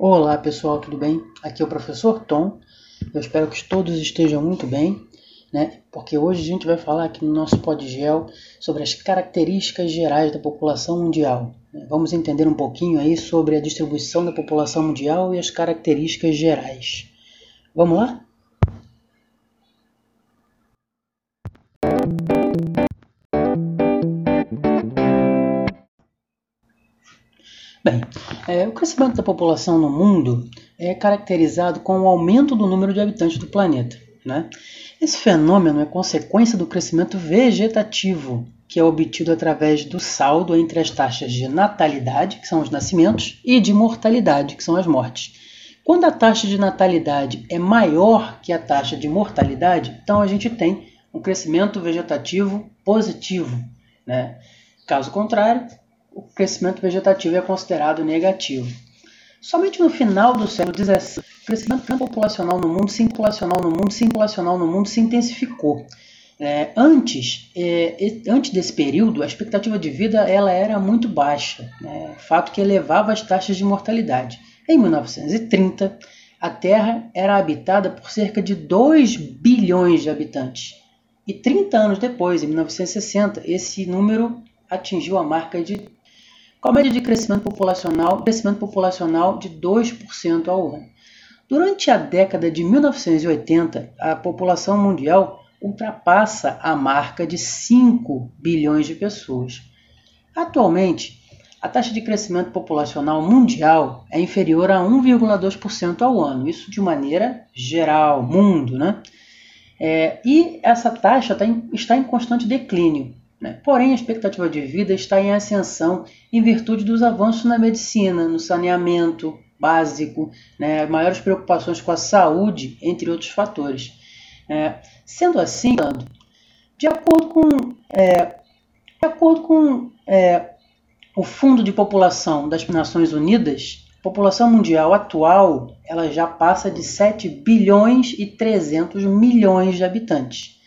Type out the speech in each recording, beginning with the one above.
Olá pessoal, tudo bem? Aqui é o professor Tom. Eu espero que todos estejam muito bem, né? Porque hoje a gente vai falar aqui no nosso Podgel sobre as características gerais da população mundial. Vamos entender um pouquinho aí sobre a distribuição da população mundial e as características gerais. Vamos lá? Bem, é, o crescimento da população no mundo é caracterizado com o aumento do número de habitantes do planeta. Né? Esse fenômeno é consequência do crescimento vegetativo, que é obtido através do saldo entre as taxas de natalidade, que são os nascimentos, e de mortalidade, que são as mortes. Quando a taxa de natalidade é maior que a taxa de mortalidade, então a gente tem um crescimento vegetativo positivo. Né? Caso contrário, o crescimento vegetativo é considerado negativo. Somente no final do século XVII, o crescimento populacional no mundo, populacional no mundo, populacional no mundo se intensificou. É, antes, é, antes desse período, a expectativa de vida ela era muito baixa, né, fato que elevava as taxas de mortalidade. Em 1930, a Terra era habitada por cerca de 2 bilhões de habitantes. E 30 anos depois, em 1960, esse número atingiu a marca de com a média de crescimento populacional, crescimento populacional de 2% ao ano. Durante a década de 1980, a população mundial ultrapassa a marca de 5 bilhões de pessoas. Atualmente, a taxa de crescimento populacional mundial é inferior a 1,2% ao ano, isso de maneira geral, mundo, né? É, e essa taxa tá em, está em constante declínio. Né? Porém, a expectativa de vida está em ascensão em virtude dos avanços na medicina, no saneamento básico, né? maiores preocupações com a saúde, entre outros fatores. É, sendo assim, de acordo com, é, de acordo com é, o Fundo de População das Nações Unidas, a população mundial atual ela já passa de 7 bilhões e 300 milhões de habitantes.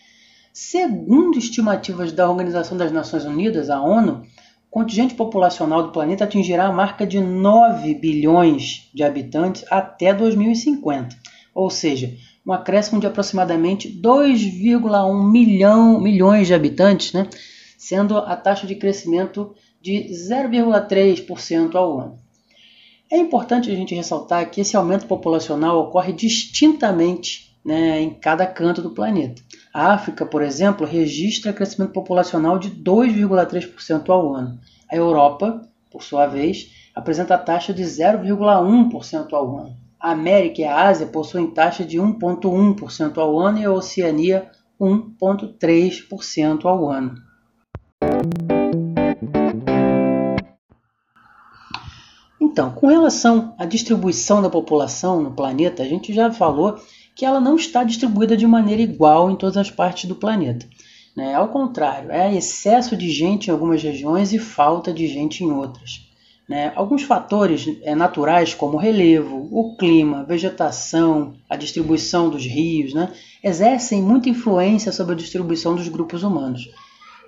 Segundo estimativas da Organização das Nações Unidas, a ONU, o contingente populacional do planeta atingirá a marca de 9 bilhões de habitantes até 2050, ou seja, um acréscimo de aproximadamente 2,1 milhão, milhões de habitantes, né, sendo a taxa de crescimento de 0,3% ao ano. É importante a gente ressaltar que esse aumento populacional ocorre distintamente né, em cada canto do planeta. A África, por exemplo, registra crescimento populacional de 2,3% ao ano. A Europa, por sua vez, apresenta taxa de 0,1% ao ano. A América e a Ásia possuem taxa de 1,1% ao ano e a Oceania 1,3% ao ano. Então, com relação à distribuição da população no planeta, a gente já falou que ela não está distribuída de maneira igual em todas as partes do planeta. Né? Ao contrário, é excesso de gente em algumas regiões e falta de gente em outras. Né? Alguns fatores é, naturais, como o relevo, o clima, vegetação, a distribuição dos rios, né? exercem muita influência sobre a distribuição dos grupos humanos.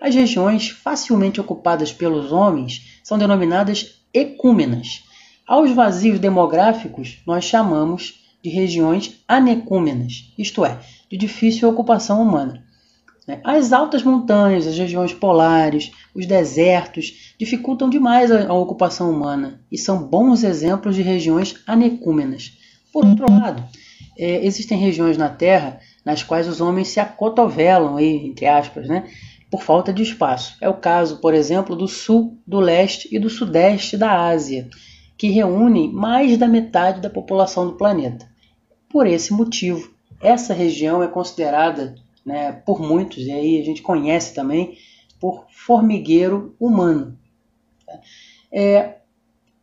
As regiões facilmente ocupadas pelos homens são denominadas ecúmenas. Aos vazios demográficos, nós chamamos de regiões anecúmenas, isto é, de difícil ocupação humana. Né? As altas montanhas, as regiões polares, os desertos dificultam demais a ocupação humana e são bons exemplos de regiões anecúmenas. Por outro lado, é, existem regiões na Terra nas quais os homens se acotovelam, entre aspas, né, por falta de espaço. É o caso, por exemplo, do sul, do leste e do sudeste da Ásia, que reúnem mais da metade da população do planeta. Por esse motivo, essa região é considerada né, por muitos, e aí a gente conhece também, por formigueiro humano. É,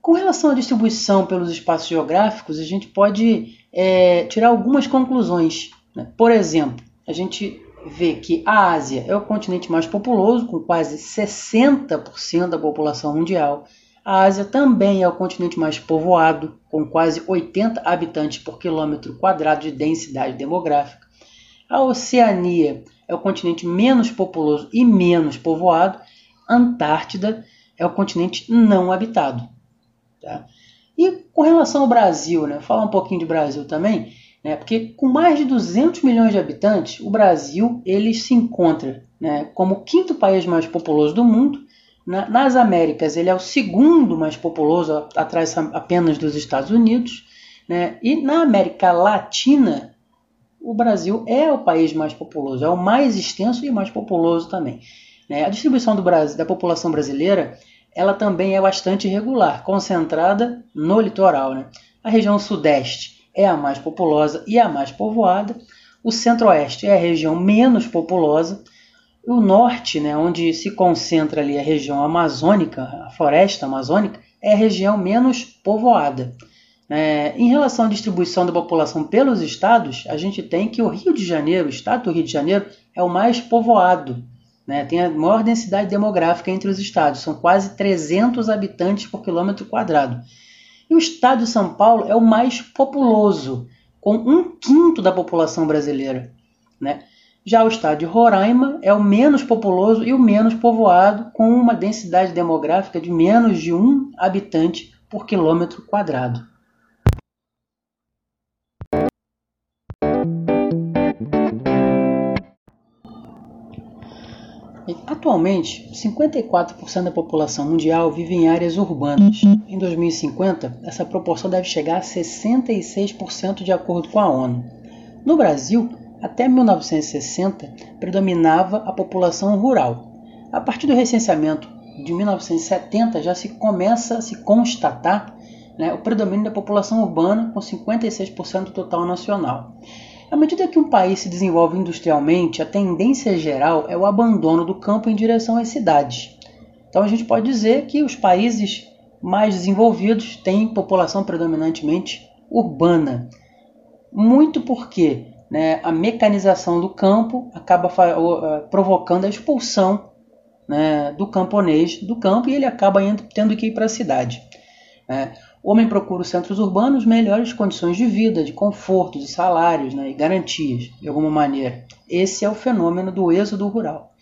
com relação à distribuição pelos espaços geográficos, a gente pode é, tirar algumas conclusões. Né? Por exemplo, a gente vê que a Ásia é o continente mais populoso, com quase 60% da população mundial. A Ásia também é o continente mais povoado, com quase 80 habitantes por quilômetro quadrado de densidade demográfica. A Oceania é o continente menos populoso e menos povoado. Antártida é o continente não habitado. Tá? E com relação ao Brasil, né, falar um pouquinho de Brasil também, né, porque com mais de 200 milhões de habitantes, o Brasil ele se encontra né, como o quinto país mais populoso do mundo. Na, nas Américas, ele é o segundo mais populoso, atrás apenas dos Estados Unidos. Né, e na América Latina, o Brasil é o país mais populoso, é o mais extenso e mais populoso também. Né? A distribuição do Brasil, da população brasileira ela também é bastante irregular, concentrada no litoral. Né? A região sudeste é a mais populosa e a mais povoada, o centro-oeste é a região menos populosa, o norte, né, onde se concentra ali a região amazônica, a floresta amazônica, é a região menos povoada. É, em relação à distribuição da população pelos estados, a gente tem que o Rio de Janeiro, o estado do Rio de Janeiro, é o mais povoado, né? tem a maior densidade demográfica entre os estados, são quase 300 habitantes por quilômetro quadrado. E o estado de São Paulo é o mais populoso, com um quinto da população brasileira. Né? Já o estado de Roraima é o menos populoso e o menos povoado, com uma densidade demográfica de menos de um habitante por quilômetro quadrado. Atualmente, 54% da população mundial vive em áreas urbanas. Em 2050, essa proporção deve chegar a 66% de acordo com a ONU. No Brasil, até 1960, predominava a população rural. A partir do recenseamento de 1970, já se começa a se constatar né, o predomínio da população urbana, com 56% do total nacional. À medida que um país se desenvolve industrialmente, a tendência geral é o abandono do campo em direção às cidades. Então a gente pode dizer que os países mais desenvolvidos têm população predominantemente urbana. Muito porque né, a mecanização do campo acaba provocando a expulsão né, do camponês do campo e ele acaba indo, tendo que ir para a cidade. Né. O homem procura os centros urbanos melhores condições de vida, de conforto, de salários né, e garantias, de alguma maneira. Esse é o fenômeno do êxodo rural.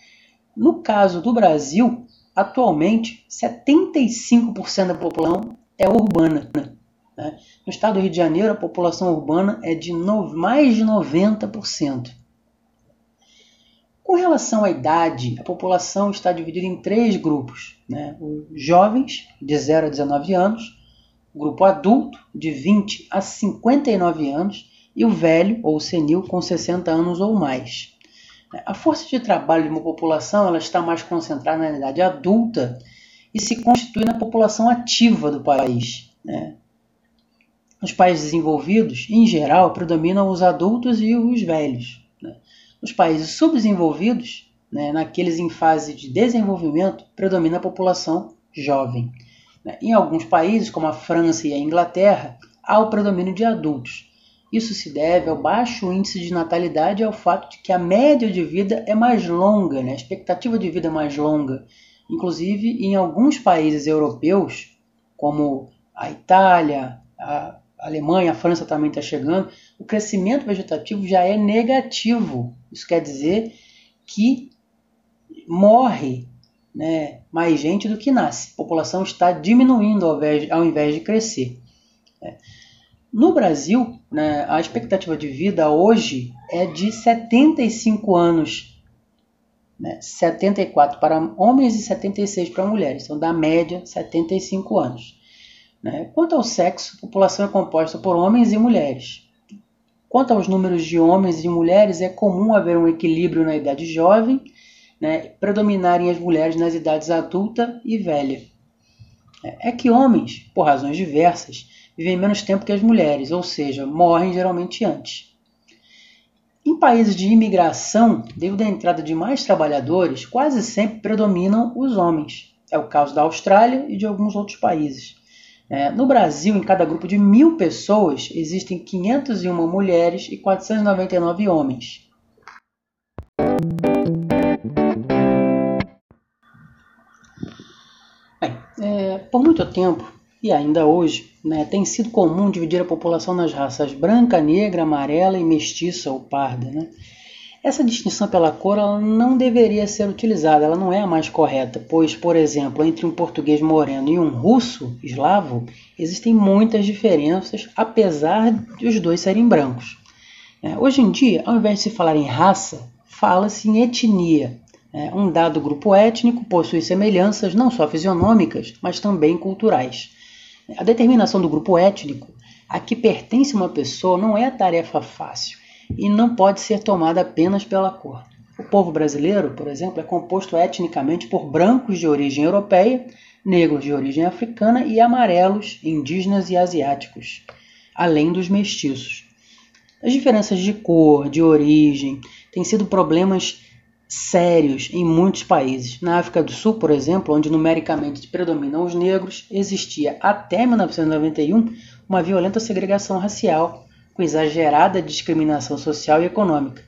No caso do Brasil, atualmente, 75% da população é urbana. Né? No estado do Rio de Janeiro, a população urbana é de no, mais de 90%. Com relação à idade, a população está dividida em três grupos: né? os jovens, de 0 a 19 anos, grupo adulto, de 20 a 59 anos, e o velho ou senil com 60 anos ou mais. A força de trabalho de uma população ela está mais concentrada na idade adulta e se constitui na população ativa do país. Né? Nos países desenvolvidos, em geral, predominam os adultos e os velhos. Né? Nos países subdesenvolvidos, né, naqueles em fase de desenvolvimento, predomina a população jovem. Né? Em alguns países, como a França e a Inglaterra, há o predomínio de adultos. Isso se deve ao baixo índice de natalidade e ao fato de que a média de vida é mais longa, né? a expectativa de vida é mais longa. Inclusive, em alguns países europeus, como a Itália, a Alemanha, a França também está chegando, o crescimento vegetativo já é negativo. Isso quer dizer que morre né, mais gente do que nasce. A população está diminuindo ao invés, ao invés de crescer. É. No Brasil, né, a expectativa de vida hoje é de 75 anos. Né, 74 para homens e 76 para mulheres. Então, da média, 75 anos. Né. Quanto ao sexo, a população é composta por homens e mulheres. Quanto aos números de homens e mulheres, é comum haver um equilíbrio na idade jovem né, predominarem as mulheres nas idades adulta e velha. É, que homens, por razões diversas, vivem menos tempo que as mulheres, ou seja, morrem geralmente antes. Em países de imigração, devido à entrada de mais trabalhadores, quase sempre predominam os homens. É o caso da Austrália e de alguns outros países. É, no Brasil, em cada grupo de mil pessoas, existem 501 mulheres e 499 homens. É, por muito tempo, e ainda hoje, né, tem sido comum dividir a população nas raças branca, negra, amarela e mestiça ou parda. Né? Essa distinção pela cor ela não deveria ser utilizada, ela não é a mais correta, pois, por exemplo, entre um português moreno e um russo eslavo, existem muitas diferenças, apesar de os dois serem brancos. É, hoje em dia, ao invés de se falar em raça, fala-se em etnia. É, um dado grupo étnico possui semelhanças não só fisionômicas, mas também culturais. A determinação do grupo étnico a que pertence uma pessoa não é tarefa fácil e não pode ser tomada apenas pela cor. O povo brasileiro, por exemplo, é composto etnicamente por brancos de origem europeia, negros de origem africana e amarelos, indígenas e asiáticos, além dos mestiços. As diferenças de cor, de origem, têm sido problemas sérios em muitos países. Na África do Sul, por exemplo, onde numericamente predominam os negros, existia até 1991 uma violenta segregação racial com exagerada discriminação social e econômica,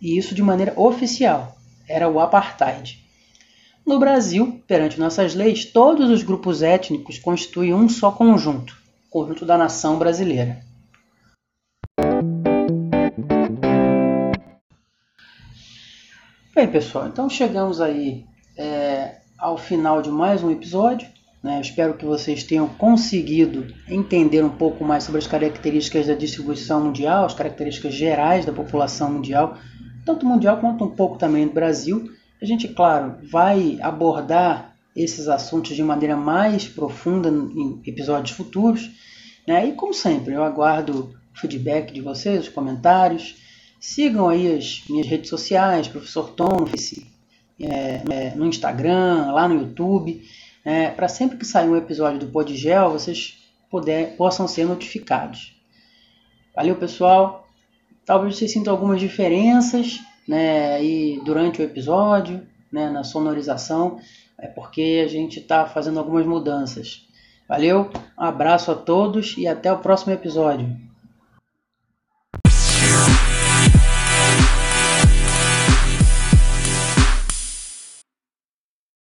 e isso de maneira oficial, era o apartheid. No Brasil, perante nossas leis, todos os grupos étnicos constituem um só conjunto, conjunto da nação brasileira. Bem, pessoal, então chegamos aí é, ao final de mais um episódio. Né? Espero que vocês tenham conseguido entender um pouco mais sobre as características da distribuição mundial, as características gerais da população mundial, tanto mundial quanto um pouco também do Brasil. A gente, claro, vai abordar esses assuntos de maneira mais profunda em episódios futuros. Né? E como sempre, eu aguardo o feedback de vocês, os comentários. Sigam aí as minhas redes sociais, Professor Tom, no, Face, é, é, no Instagram, lá no YouTube é, para sempre que sair um episódio do Podgel, vocês puder, possam ser notificados. Valeu, pessoal. Talvez vocês sintam algumas diferenças né, aí durante o episódio, né, na sonorização, é porque a gente está fazendo algumas mudanças. Valeu, um abraço a todos e até o próximo episódio.